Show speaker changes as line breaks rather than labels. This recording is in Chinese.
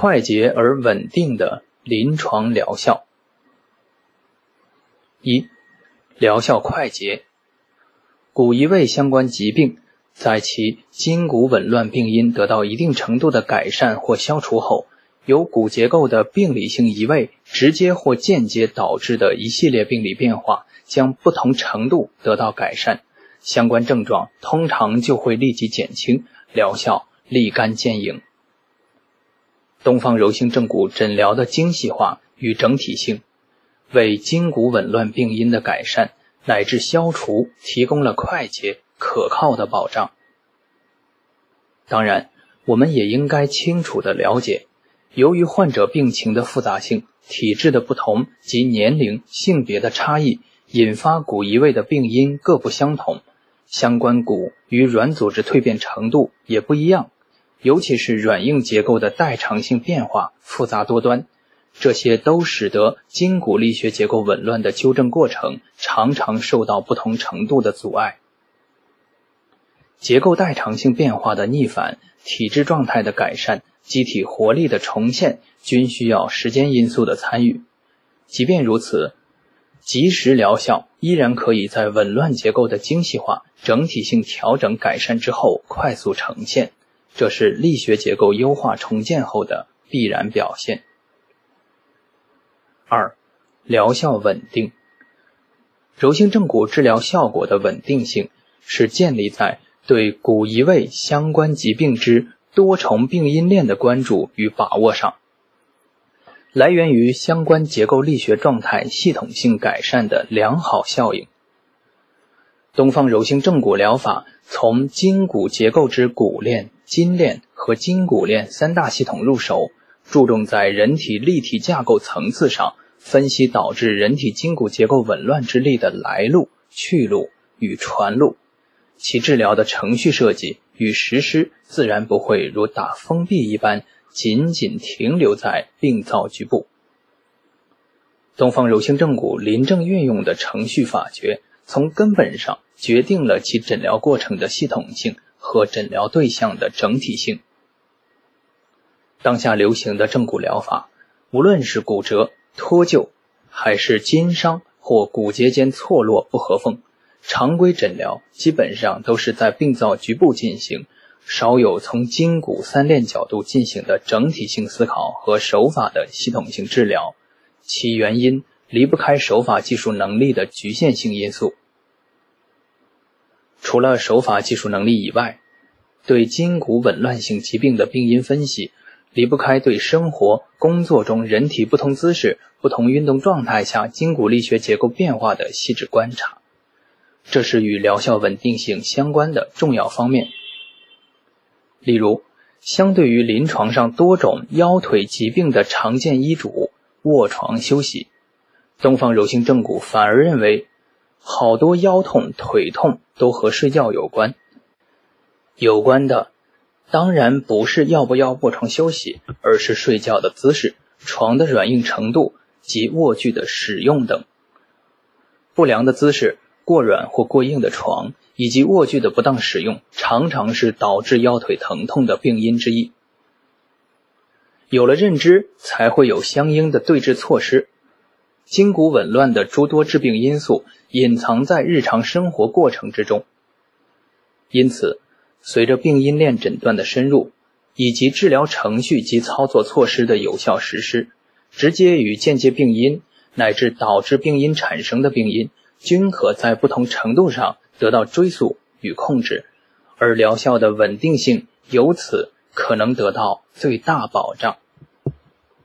快捷而稳定的临床疗效。一、疗效快捷。骨移位相关疾病在其筋骨紊乱病因得到一定程度的改善或消除后，由骨结构的病理性移位直接或间接导致的一系列病理变化，将不同程度得到改善，相关症状通常就会立即减轻，疗效立竿见影。东方柔性正骨诊疗的精细化与整体性，为筋骨紊乱病因的改善。乃至消除提供了快捷可靠的保障。当然，我们也应该清楚的了解，由于患者病情的复杂性、体质的不同及年龄、性别的差异，引发骨移位的病因各不相同，相关骨与软组织蜕变程度也不一样，尤其是软硬结构的代偿性变化复杂多端。这些都使得筋骨力学结构紊乱的纠正过程常常受到不同程度的阻碍。结构代偿性变化的逆反、体质状态的改善、机体活力的重现，均需要时间因素的参与。即便如此，及时疗效依然可以在紊乱结构的精细化、整体性调整改善之后快速呈现，这是力学结构优化重建后的必然表现。二、疗效稳定。柔性正骨治疗效果的稳定性是建立在对骨移位相关疾病之多重病因链的关注与把握上，来源于相关结构力学状态系统性改善的良好效应。东方柔性正骨疗法从筋骨结构之骨链、筋链和筋骨链三大系统入手。注重在人体立体架构层次上分析导致人体筋骨结构紊乱之力的来路、去路与传路，其治疗的程序设计与实施自然不会如打封闭一般仅仅停留在病灶局部。东方柔性正骨临证运用的程序法诀，从根本上决定了其诊疗过程的系统性和诊疗对象的整体性。当下流行的正骨疗法，无论是骨折、脱臼，还是筋伤或骨节间错落不合缝，常规诊疗基本上都是在病灶局部进行，少有从筋骨三链角度进行的整体性思考和手法的系统性治疗。其原因离不开手法技术能力的局限性因素。除了手法技术能力以外，对筋骨紊乱性疾病的病因分析。离不开对生活、工作中人体不同姿势、不同运动状态下筋骨力学结构变化的细致观察，这是与疗效稳定性相关的重要方面。例如，相对于临床上多种腰腿疾病的常见医嘱——卧床休息，东方柔性正骨反而认为，好多腰痛、腿痛都和睡觉有关，有关的。当然不是要不要卧床休息，而是睡觉的姿势、床的软硬程度及卧具的使用等。不良的姿势、过软或过硬的床以及卧具的不当使用，常常是导致腰腿疼痛的病因之一。有了认知，才会有相应的对治措施。筋骨紊乱的诸多致病因素隐藏在日常生活过程之中，因此。随着病因链诊断的深入，以及治疗程序及操作措施的有效实施，直接与间接病因乃至导致病因产生的病因，均可在不同程度上得到追溯与控制，而疗效的稳定性由此可能得到最大保障。